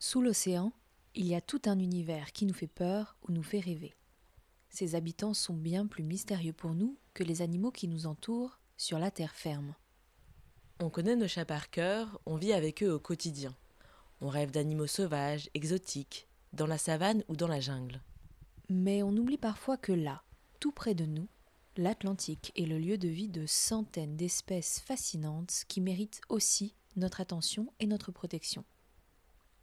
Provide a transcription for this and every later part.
Sous l'océan, il y a tout un univers qui nous fait peur ou nous fait rêver. Ses habitants sont bien plus mystérieux pour nous que les animaux qui nous entourent sur la terre ferme. On connaît nos chats par cœur, on vit avec eux au quotidien. On rêve d'animaux sauvages, exotiques, dans la savane ou dans la jungle. Mais on oublie parfois que là, tout près de nous, l'Atlantique est le lieu de vie de centaines d'espèces fascinantes qui méritent aussi notre attention et notre protection.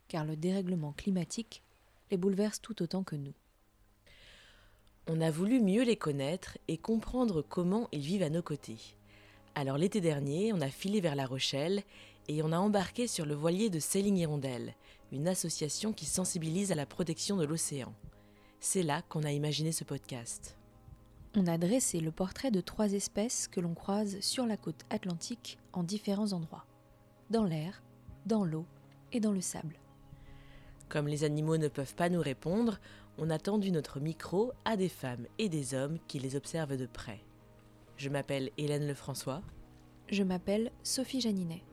Car le dérèglement climatique les bouleverse tout autant que nous. On a voulu mieux les connaître et comprendre comment ils vivent à nos côtés. Alors l'été dernier, on a filé vers La Rochelle et on a embarqué sur le voilier de Sailing Hirondelle, une association qui sensibilise à la protection de l'océan. C'est là qu'on a imaginé ce podcast. On a dressé le portrait de trois espèces que l'on croise sur la côte atlantique en différents endroits. Dans l'air, dans l'eau et dans le sable. Comme les animaux ne peuvent pas nous répondre, on a tendu notre micro à des femmes et des hommes qui les observent de près. Je m'appelle Hélène Lefrançois. Je m'appelle Sophie Janinet.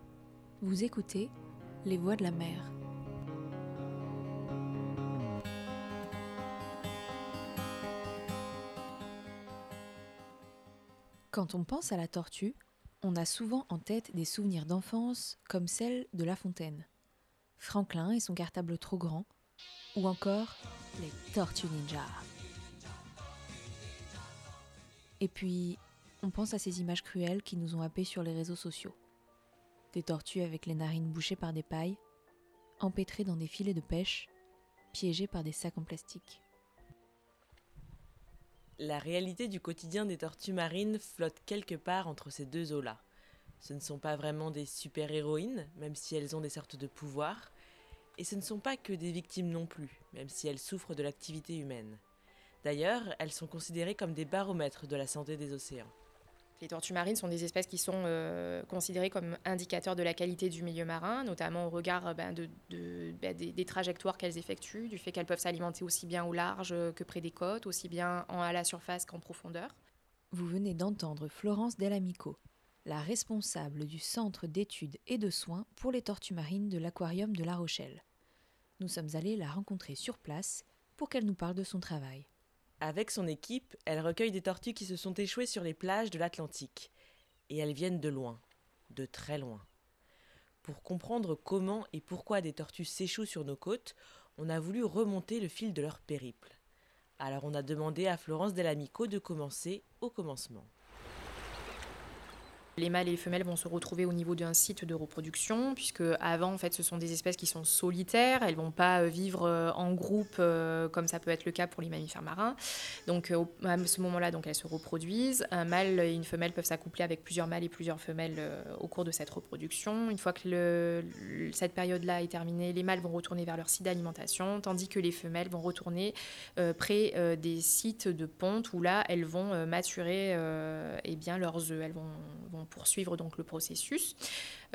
Vous écoutez Les Voix de la mer. Quand on pense à la tortue, on a souvent en tête des souvenirs d'enfance comme celle de La Fontaine. Franklin et son cartable trop grand, ou encore les Tortues Ninja. Et puis, on pense à ces images cruelles qui nous ont happés sur les réseaux sociaux. Des tortues avec les narines bouchées par des pailles, empêtrées dans des filets de pêche, piégées par des sacs en plastique. La réalité du quotidien des tortues marines flotte quelque part entre ces deux eaux-là. Ce ne sont pas vraiment des super-héroïnes, même si elles ont des sortes de pouvoirs, et ce ne sont pas que des victimes non plus, même si elles souffrent de l'activité humaine. D'ailleurs, elles sont considérées comme des baromètres de la santé des océans. Les tortues marines sont des espèces qui sont euh, considérées comme indicateurs de la qualité du milieu marin, notamment au regard ben, de, ben, des, trajectoires qu'elles effectuent, du fait qu'elles peuvent s'alimenter aussi bien au large que près des côtes, aussi bien en, à la surface qu'en profondeur. Vous venez d'entendre Florence Delamico, la responsable du Centre d'études et de soins pour les tortues marines de l'Aquarium de La Rochelle. Nous sommes allés la rencontrer sur place pour qu'elle nous parle de son travail. Avec son équipe, elle recueille des tortues qui se sont échouées sur les plages de l'Atlantique. Et elles viennent de loin, de très loin. Pour comprendre comment et pourquoi des tortues s'échouent sur nos côtes, on a voulu remonter le fil de leur périple. Alors on a demandé à Florence Delamico de commencer au commencement. Les mâles et les femelles vont se retrouver au niveau d'un site de reproduction, puisque avant, en fait, ce sont des espèces qui sont solitaires. Elles vont pas euh, vivre euh, en groupe euh, comme ça peut être le cas pour les mammifères marins. Donc, à ce moment-là, donc elles se reproduisent. Un mâle et une femelle peuvent s'accoupler avec plusieurs mâles et plusieurs femelles au cours de cette reproduction. Une fois que cette période-là est terminée, les mâles vont retourner vers leur site d'alimentation, tandis que les femelles vont retourner près des sites de ponte où là, elles vont maturer eh bien leurs œufs. Elles vont poursuivre donc le processus.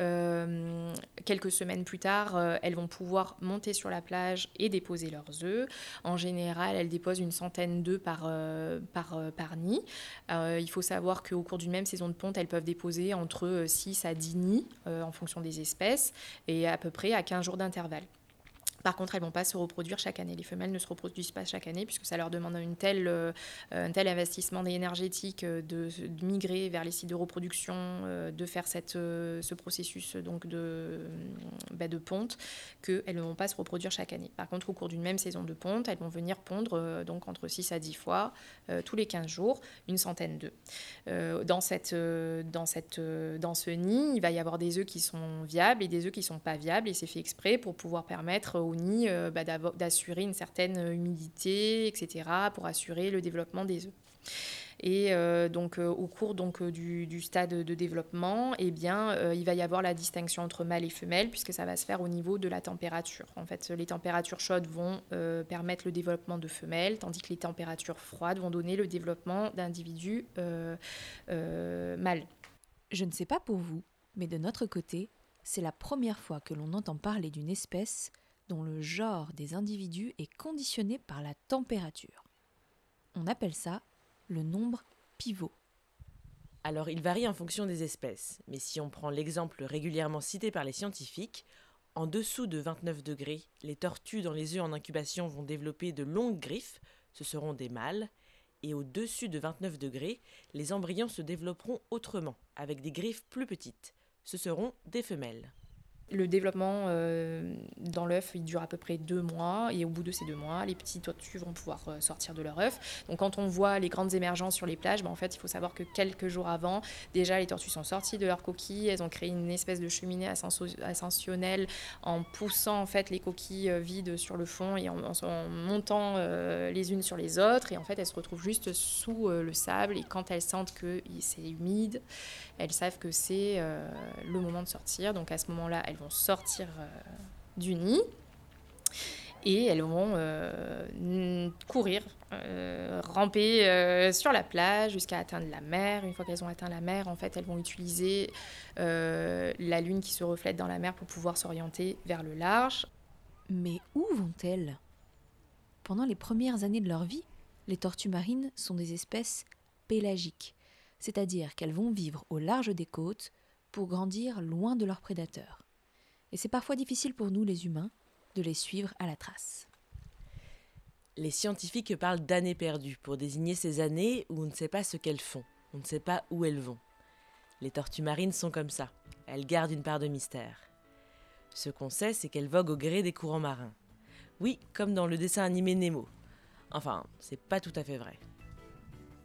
Euh, quelques semaines plus tard, euh, elles vont pouvoir monter sur la plage et déposer leurs œufs. En général, elles déposent une centaine d'œufs par, euh, par, par nid. il faut savoir qu'au cours d'une même saison de ponte, elles peuvent déposer entre 6 à 10 nids en fonction des espèces et à peu près à 15 jours d'intervalle. Par contre, elles ne vont pas se reproduire chaque année. Les femelles ne se reproduisent pas chaque année puisque ça leur demande telle, euh, un tel investissement énergétique euh, de, migrer vers les sites de reproduction, euh, de faire ce processus donc de, bah, de ponte, qu'elles ne vont pas se reproduire chaque année. Par contre, au cours d'une même saison de ponte, elles vont venir pondre donc entre 6 à 10 fois tous les 15 jours, une centaine d'œufs. dans, cette, ce nid, il va y avoir des œufs qui sont viables et des œufs qui ne sont pas viables et c'est fait exprès pour pouvoir permettre au nid euh, bah, d'assurer une certaine humidité, etc., pour assurer le développement des œufs. Et euh, donc, euh, au cours donc, du, stade de développement, eh bien, il va y avoir la distinction entre mâle et femelle, puisque ça va se faire au niveau de la température. En fait, les températures chaudes vont permettre le développement de femelles, tandis que les températures froides vont donner le développement d'individus mâles. Je ne sais pas pour vous, mais de notre côté, c'est la première fois que l'on entend parler d'une espèce dont le genre des individus est conditionné par la température. On appelle ça le nombre pivot. Alors il varie en fonction des espèces, mais si on prend l'exemple régulièrement cité par les scientifiques, En dessous de 29 degrés, les tortues dans les œufs en incubation vont développer de longues griffes, ce seront des mâles, et au-dessus de 29 degrés, les embryons se développeront autrement, avec des griffes plus petites, ce seront des femelles. Le développement euh, dans l'œuf, il dure à peu près deux mois, et au bout de ces deux mois, les petits tortues vont pouvoir euh, sortir de leur œuf. Donc quand on voit les grandes émergences sur les plages, ben, en fait, il faut savoir que quelques jours avant, déjà les tortues sont sorties de leur coquille, elles ont créé une espèce de cheminée ascensionnelle en poussant en fait les coquilles euh, vides sur le fond et en, montant les unes sur les autres, et en fait, elles se retrouvent juste sous le sable, et quand elles sentent que c'est humide, elles savent que c'est le moment de sortir. Donc à ce moment-là, elles vont sortir euh, du nid et elles vont euh, courir, euh, ramper sur la plage jusqu'à atteindre la mer. Une fois qu'elles ont atteint la mer, en fait, elles vont utiliser la lune qui se reflète dans la mer pour pouvoir s'orienter vers le large. Mais où vont-elles? Pendant les premières années de leur vie, les tortues marines sont des espèces pélagiques, c'est-à-dire qu'elles vont vivre au large des côtes pour grandir loin de leurs prédateurs et c'est parfois difficile pour nous les humains de les suivre à la trace. Les scientifiques parlent d'années perdues pour désigner ces années où on ne sait pas ce qu'elles font, on ne sait pas où elles vont. Les tortues marines sont comme ça, elles gardent une part de mystère. Ce qu'on sait, c'est qu'elles voguent au gré des courants marins. Oui, comme dans le dessin animé Nemo. Enfin, c'est pas tout à fait vrai.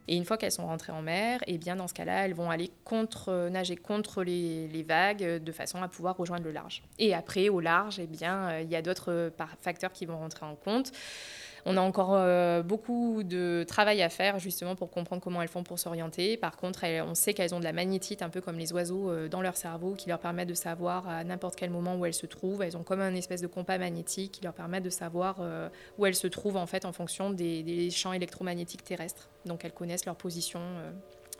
Et une fois qu'elles sont rentrées en mer, et eh bien dans ce cas-là, elles vont aller contre, nager contre les, vagues de façon à pouvoir rejoindre le large. Et après, au large, et eh bien, euh, il y a d'autres facteurs qui vont rentrer en compte. On a encore euh, beaucoup de travail à faire justement pour comprendre comment elles font pour s'orienter. Par contre, on sait qu'elles ont de la magnétite, un peu comme les oiseaux euh, dans leur cerveau, qui leur permet de savoir à n'importe quel moment où elles se trouvent. Elles ont comme un espèce de compas magnétique qui leur permet de savoir euh, où elles se trouvent en fait en fonction des, champs électromagnétiques terrestres. Donc elles connaissent leur position,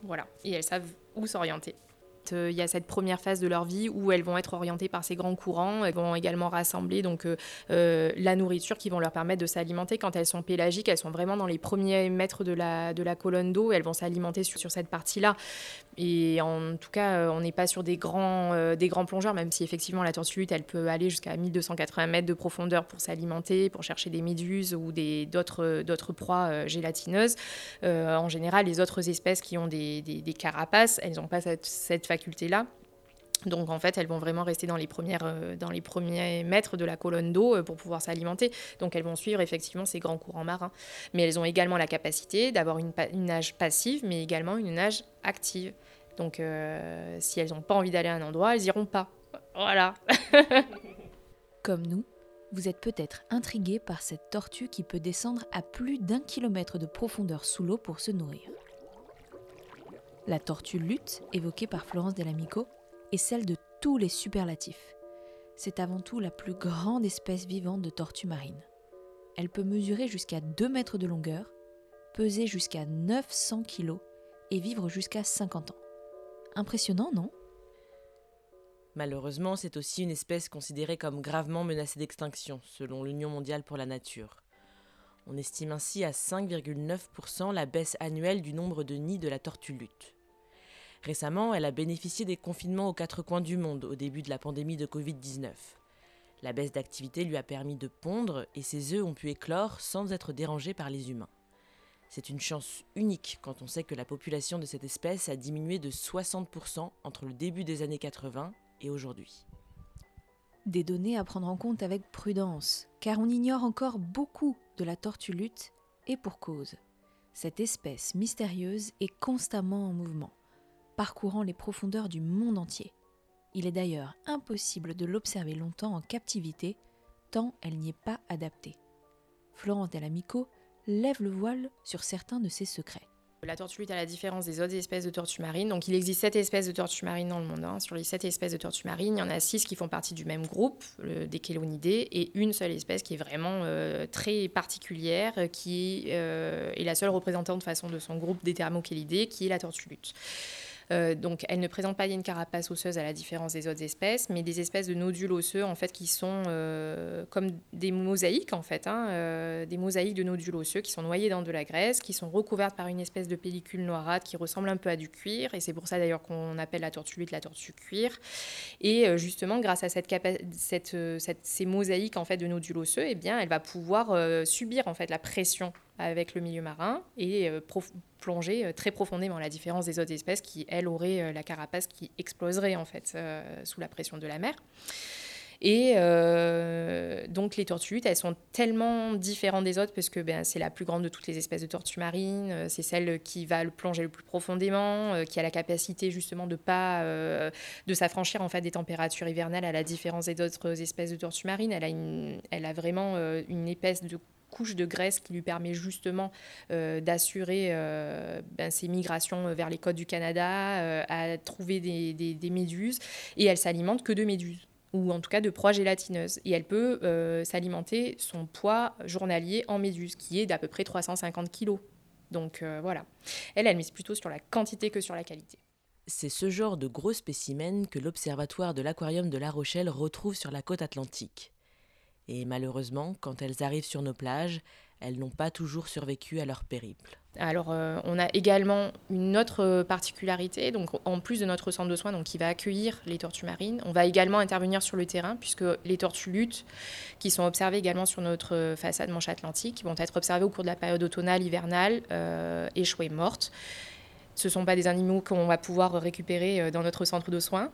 voilà, et elles savent où s'orienter. Euh, il y a cette première phase de leur vie où elles vont être orientées par ces grands courants. Elles vont également rassembler donc euh, euh, la nourriture qui vont leur permettre de s'alimenter. Quand elles sont pélagiques, elles sont vraiment dans les premiers mètres de la, colonne d'eau. Elles vont s'alimenter sur, cette partie-là. Et en tout cas, on n'est pas sur des grands, plongeurs, même si effectivement la tortue elle peut aller jusqu'à 1280 mètres de profondeur pour s'alimenter, pour chercher des méduses ou d'autres proies gélatineuses. en général, les autres espèces qui ont des, des, carapaces, elles n'ont pas cette, cette faculté-là. Donc en fait, elles vont vraiment rester dans les, premières, euh, dans les premiers mètres de la colonne d'eau euh, pour pouvoir s'alimenter. Donc elles vont suivre effectivement ces grands courants marins. Mais elles ont également la capacité d'avoir une, nage passive, mais également une nage active. Donc euh, si elles n'ont pas envie d'aller à un endroit, elles iront pas. Voilà. Comme nous, vous êtes peut-être intrigué par cette tortue qui peut descendre à plus d'un kilomètre de profondeur sous l'eau pour se nourrir. La tortue lutte, évoquée par Florence Delamico, est celle de tous les superlatifs. C'est avant tout la plus grande espèce vivante de tortue marine. Elle peut mesurer jusqu'à 2 mètres de longueur, peser jusqu'à 900 kg et vivre jusqu'à 50 ans. Impressionnant, non? Malheureusement, c'est aussi une espèce considérée comme gravement menacée d'extinction, selon l'Union mondiale pour la nature. On estime ainsi à 5,9% la baisse annuelle du nombre de nids de la tortue lutte. Récemment, elle a bénéficié des confinements aux quatre coins du monde au début de la pandémie de Covid-19. La baisse d'activité lui a permis de pondre et ses œufs ont pu éclore sans être dérangés par les humains. C'est une chance unique quand on sait que la population de cette espèce a diminué de 60% entre le début des années 80 et aujourd'hui. Des données à prendre en compte avec prudence, car on ignore encore beaucoup de la tortue lutte, et pour cause. Cette espèce mystérieuse est constamment en mouvement, parcourant les profondeurs du monde entier. Il est d'ailleurs impossible de l'observer longtemps en captivité, tant elle n'y est pas adaptée. Florent Delamico lève le voile sur certains de ses secrets. La tortue lutte, à la différence des autres espèces de tortues marines, donc il existe sept espèces de tortues marines dans le monde. Hein. Sur les sept espèces de tortues marines, il y en a six qui font partie du même groupe, des chelonidés, et une seule espèce qui est vraiment euh, très particulière, qui euh, est la seule représentante de son groupe des thermochelidés, qui est la tortue lutte. Euh, donc, elles ne présentent pas une carapace osseuse à la différence des autres espèces, mais des espèces de nodules osseux en fait qui sont euh, comme des mosaïques en fait, hein, euh, des mosaïques de nodules osseux qui sont noyés dans de la graisse, qui sont recouvertes par une espèce de pellicule noirâtre qui ressemble un peu à du cuir, et c'est pour ça d'ailleurs qu'on appelle la tortue lutte la tortue cuir. Et justement, grâce à cette, ces mosaïques en fait de nodules osseux, eh bien, elle va pouvoir subir en fait la pression avec le milieu marin et euh, plonger euh, très profondément, la différence des autres espèces qui, elles, auraient euh, la carapace qui exploserait en fait sous la pression de la mer. Et donc les tortues, elles sont tellement différentes des autres parce que ben, c'est la plus grande de toutes les espèces de tortues marines, c'est celle qui va le plonger le plus profondément, qui a la capacité justement de pas de s'affranchir en fait des températures hivernales à la différence des autres espèces de tortues marines. Elle a, une, elle a vraiment une épaisse de couche de graisse qui lui permet justement euh, d'assurer euh, ben, ses migrations vers les côtes du Canada, euh, à trouver des, des, méduses. Et elle s'alimente que de méduses ou en tout cas de proies gélatineuses. Et elle peut s'alimenter son poids journalier en méduses, qui est d'à peu près 350 kg. Donc voilà. Elle, elle mise plutôt sur la quantité que sur la qualité. C'est ce genre de gros spécimens que l'Observatoire de l'Aquarium de La Rochelle retrouve sur la côte atlantique. Et malheureusement, quand elles arrivent sur nos plages, elles n'ont pas toujours survécu à leur périple. Alors, euh, on a également une autre particularité. Donc, en plus de notre centre de soins, donc qui va accueillir les tortues marines, on va également intervenir sur le terrain puisque les tortues luttes, qui sont observées également sur notre façade manche atlantique, vont être observées au cours de la période automnale, hivernale, euh, échouées, mortes. Ce ne sont pas des animaux qu'on va pouvoir récupérer euh, dans notre centre de soins,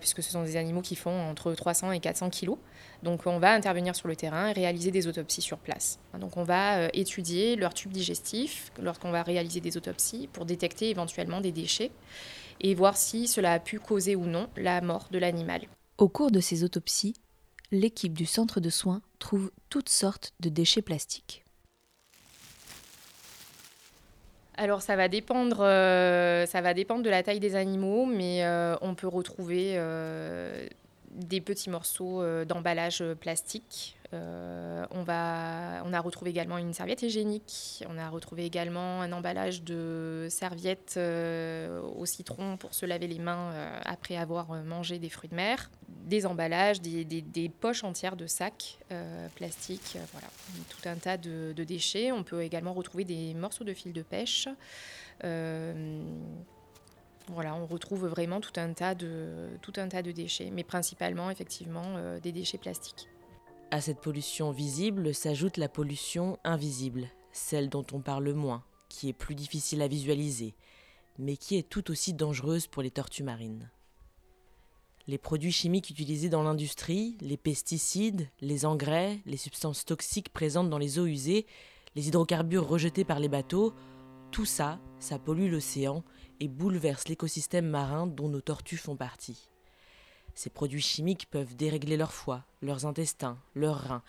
puisque ce sont des animaux qui font entre 300 et 400 kilos. Donc on va intervenir sur le terrain et réaliser des autopsies sur place. Donc on va euh, étudier leur tube digestif lorsqu'on va réaliser des autopsies pour détecter éventuellement des déchets et voir si cela a pu causer ou non la mort de l'animal. Au cours de ces autopsies, l'équipe du centre de soins trouve toutes sortes de déchets plastiques. Alors ça va dépendre, euh, ça va dépendre de la taille des animaux, mais euh, on peut retrouver des petits morceaux euh, d'emballage euh, plastique. Euh, on, va, on a retrouvé également une serviette hygiénique. On a retrouvé également un emballage de serviettes au citron pour se laver les mains après avoir mangé des fruits de mer. Des emballages, des, poches entières de sacs plastiques. voilà, tout un tas de, de, déchets. On peut également retrouver des morceaux de fil de pêche. On retrouve vraiment tout un tas de, tout un tas de déchets, mais principalement effectivement euh, des déchets plastiques. À cette pollution visible s'ajoute la pollution invisible, celle dont on parle moins, qui est plus difficile à visualiser, mais qui est tout aussi dangereuse pour les tortues marines. Les produits chimiques utilisés dans l'industrie, les pesticides, les engrais, les substances toxiques présentes dans les eaux usées, les hydrocarbures rejetés par les bateaux, tout ça, ça pollue l'océan et bouleverse l'écosystème marin dont nos tortues font partie. Ces produits chimiques peuvent dérégler leur foie, leurs intestins, leurs reins,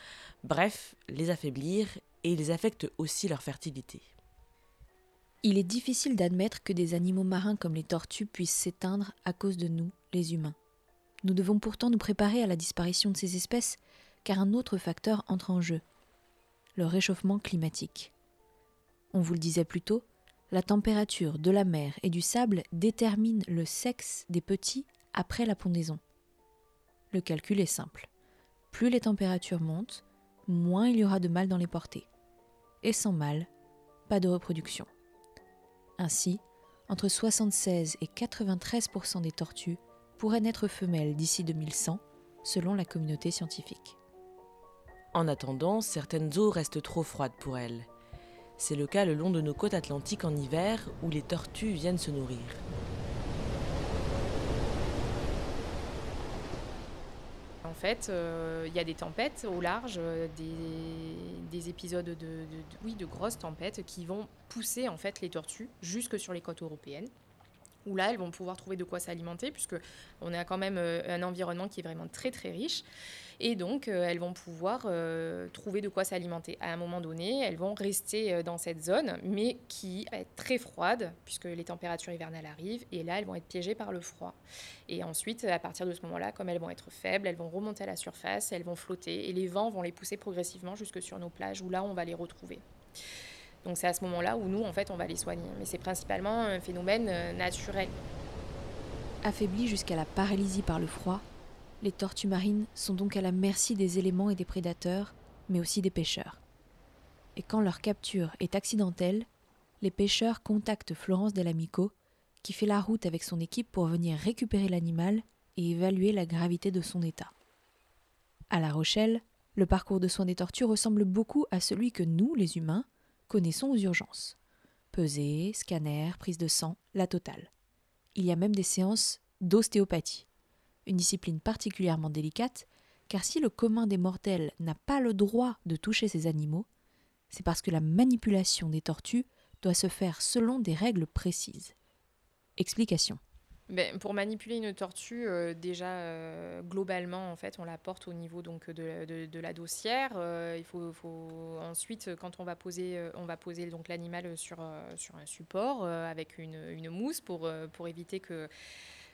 bref, les affaiblir et ils affectent aussi leur fertilité. Il est difficile d'admettre que des animaux marins comme les tortues puissent s'éteindre à cause de nous, les humains. Nous devons pourtant nous préparer à la disparition de ces espèces, car un autre facteur entre en jeu le réchauffement climatique. On vous le disait plus tôt, la température de la mer et du sable détermine le sexe des petits après la pondaison. Le calcul est simple. Plus les températures montent, moins il y aura de mâles dans les portées. Et sans mâles, pas de reproduction. Ainsi, entre 76 et 93% des tortues pourraient naître femelles d'ici 2100, selon la communauté scientifique. En attendant, certaines eaux restent trop froides pour elles c'est le cas le long de nos côtes atlantiques en hiver où les tortues viennent se nourrir. En fait, euh, il y a des tempêtes au large, euh, des, épisodes de, de grosses tempêtes qui vont pousser en fait les tortues jusque sur les côtes européennes où là, elles vont pouvoir trouver de quoi s'alimenter, puisque on a quand même euh, un environnement qui est vraiment très très riche. Et donc, euh, elles vont pouvoir euh, trouver de quoi s'alimenter. À un moment donné, elles vont rester dans cette zone, mais qui va être très froide, puisque les températures hivernales arrivent, et là, elles vont être piégées par le froid. Et ensuite, à partir de ce moment-là, comme elles vont être faibles, elles vont remonter à la surface, elles vont flotter, et les vents vont les pousser progressivement jusque sur nos plages, où là, on va les retrouver. Donc c'est à ce moment-là où nous, en fait, on va les soigner. Mais c'est principalement un phénomène naturel. Affaiblies jusqu'à la paralysie par le froid, les tortues marines sont donc à la merci des éléments et des prédateurs, mais aussi des pêcheurs. Et quand leur capture est accidentelle, les pêcheurs contactent Florence Delamico, qui fait la route avec son équipe pour venir récupérer l'animal et évaluer la gravité de son état. À La Rochelle, le parcours de soins des tortues ressemble beaucoup à celui que nous, les humains, connaissons aux urgences. Pesée, scanner, prise de sang, la totale. Il y a même des séances d'ostéopathie, une discipline particulièrement délicate, car si le commun des mortels n'a pas le droit de toucher ces animaux, c'est parce que la manipulation des tortues doit se faire selon des règles précises. Explication. Ben, pour manipuler une tortue, euh, déjà euh, globalement, en fait, on la porte au niveau donc de, de, la dossière. Euh, il faut, ensuite, quand on va poser, on va poser donc l'animal sur, sur un support avec une, mousse pour éviter que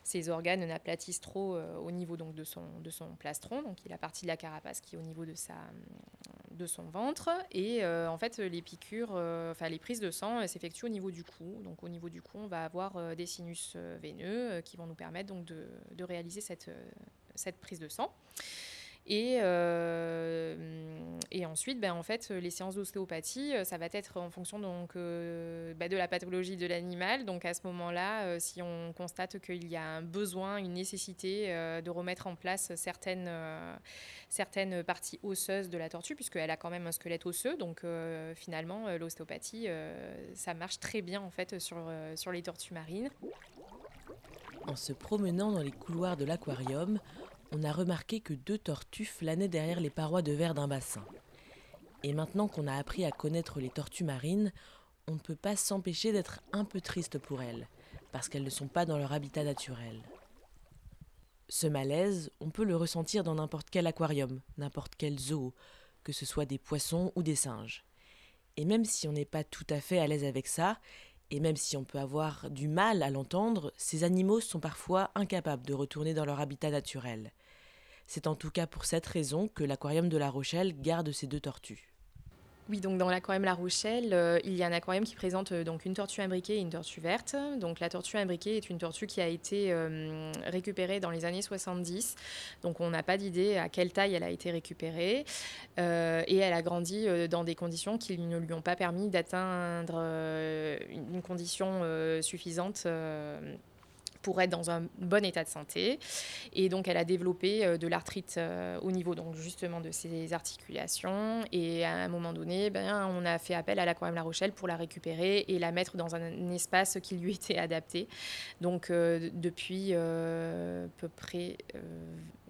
ses organes n'aplatissent trop euh, au niveau donc, de, son, de son plastron. Donc, il a partie de la carapace qui est au niveau de, sa, de son ventre. Et euh, en fait, les piqûres, euh, enfin les prises de sang s'effectuent au niveau du cou. Donc, au niveau du cou, on va avoir des sinus veineux qui vont nous permettre donc, de, de réaliser cette, cette prise de sang. Et, euh, et ensuite, ben, en fait, les séances d'ostéopathie, euh, ça va être en fonction donc, euh, ben, de la pathologie de l'animal. Donc à ce moment-là, si on constate qu'il y a un besoin, une nécessité de remettre en place certaines, certaines parties osseuses de la tortue, puisqu'elle a quand même un squelette osseux, donc finalement, l'ostéopathie, ça marche très bien en fait sur, sur les tortues marines. En se promenant dans les couloirs de l'aquarium, on a remarqué que deux tortues flânaient derrière les parois de verre d'un bassin. Et maintenant qu'on a appris à connaître les tortues marines, on ne peut pas s'empêcher d'être un peu triste pour elles, parce qu'elles ne sont pas dans leur habitat naturel. Ce malaise, on peut le ressentir dans n'importe quel aquarium, n'importe quel zoo, que ce soit des poissons ou des singes. Et même si on n'est pas tout à fait à l'aise avec ça, et même si on peut avoir du mal à l'entendre, ces animaux sont parfois incapables de retourner dans leur habitat naturel. C'est en tout cas pour cette raison que l'aquarium de La Rochelle garde ces deux tortues. Oui, donc dans l'aquarium La Rochelle, euh, il y a un aquarium qui présente euh, donc une tortue imbriquée et une tortue verte. Donc la tortue imbriquée est une tortue qui a été euh, récupérée dans les années 70. Donc on n'a pas d'idée à quelle taille elle a été récupérée. et elle a grandi dans des conditions qui ne lui ont pas permis d'atteindre une condition suffisante pour être dans un bon état de santé. Et donc, elle a développé euh, de l'arthrite euh, au niveau donc justement de ses articulations. Et à un moment donné, ben, on a fait appel à l'aquarium La Rochelle pour la récupérer et la mettre dans un, espace qui lui était adapté. Donc, euh, depuis à peu près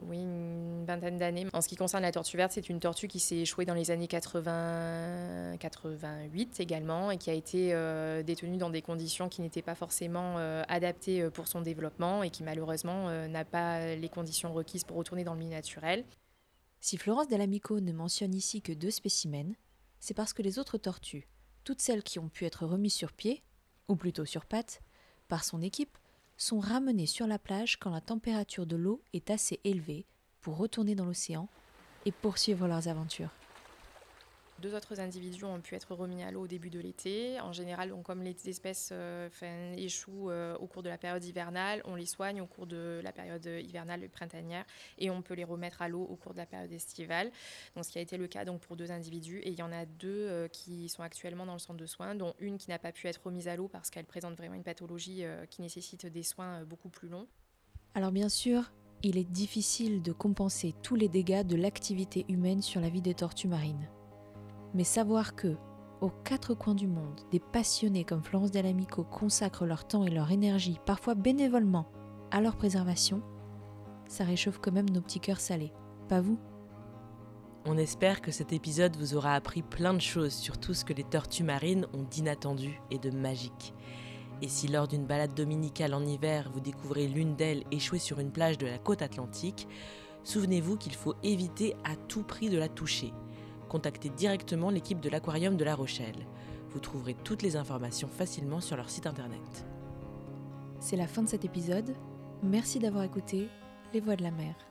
oui, une vingtaine d'années. En ce qui concerne la tortue verte, c'est une tortue qui s'est échouée dans les années 80, 88 également et qui a été détenue dans des conditions qui n'étaient pas forcément adaptées pour son développement et qui malheureusement euh, n'a pas les conditions requises pour retourner dans le milieu naturel. Si Florence Dall'Amico ne mentionne ici que deux spécimens, c'est parce que les autres tortues, toutes celles qui ont pu être remises sur pied, ou plutôt sur pattes, par son équipe, sont ramenées sur la plage quand la température de l'eau est assez élevée pour retourner dans l'océan et poursuivre leurs aventures. Deux autres individus ont pu être remis à l'eau au début de l'été. En général, comme les espèces euh, échouent euh, au cours de la période hivernale, on les soigne au cours de la période hivernale printanière et on peut les remettre à l'eau au cours de la période estivale. Donc, ce qui a été le cas donc, pour deux individus. Et il y en a deux euh, qui sont actuellement dans le centre de soins, dont une qui n'a pas pu être remise à l'eau parce qu'elle présente vraiment une pathologie qui nécessite des soins beaucoup plus longs. Alors bien sûr, il est difficile de compenser tous les dégâts de l'activité humaine sur la vie des tortues marines. Mais savoir que, aux quatre coins du monde, des passionnés comme Florence Dall'Amico consacrent leur temps et leur énergie, parfois bénévolement, à leur préservation, ça réchauffe quand même nos petits cœurs salés. Pas vous? On espère que cet épisode vous aura appris plein de choses sur tout ce que les tortues marines ont d'inattendu et de magique. Et si lors d'une balade dominicale en hiver, vous découvrez l'une d'elles échouée sur une plage de la côte atlantique, souvenez-vous qu'il faut éviter à tout prix de la toucher contactez directement l'équipe de l'aquarium de La Rochelle. Vous trouverez toutes les informations facilement sur leur site internet. C'est la fin de cet épisode. Merci d'avoir écouté Les Voix de la mer.